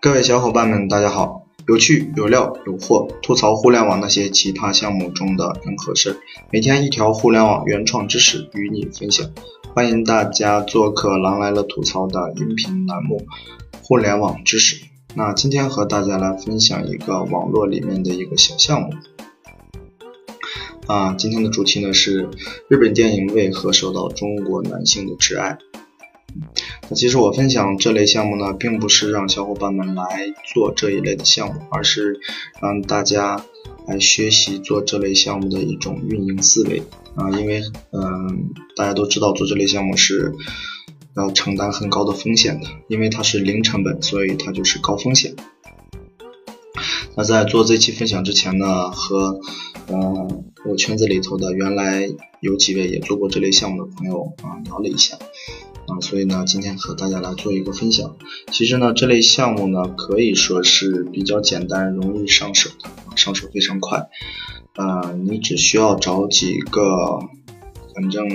各位小伙伴们，大家好！有趣、有料、有货，吐槽互联网那些奇葩项目中的人和事，每天一条互联网原创知识与你分享。欢迎大家做客“狼来了吐槽”的音频栏目《互联网知识》。那今天和大家来分享一个网络里面的一个小项目。啊，今天的主题呢是日本电影为何受到中国男性的挚爱。其实我分享这类项目呢，并不是让小伙伴们来做这一类的项目，而是让大家来学习做这类项目的一种运营思维啊。因为嗯，大家都知道做这类项目是要承担很高的风险的，因为它是零成本，所以它就是高风险。那在做这期分享之前呢，和嗯我圈子里头的原来有几位也做过这类项目的朋友啊聊了一下。啊，所以呢，今天和大家来做一个分享。其实呢，这类项目呢，可以说是比较简单、容易上手的，上手非常快。呃，你只需要找几个，反正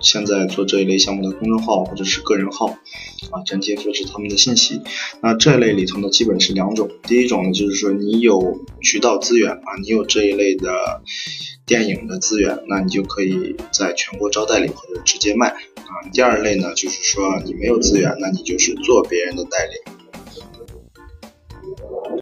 现在做这一类项目的公众号或者是个人号，啊，粘贴复制他们的信息。那这类里头呢，基本是两种。第一种呢，就是说你有渠道资源啊，你有这一类的电影的资源，那你就可以在全国招代理或者直接卖。啊，第二类呢，就是说你没有资源，那你就是做别人的代理。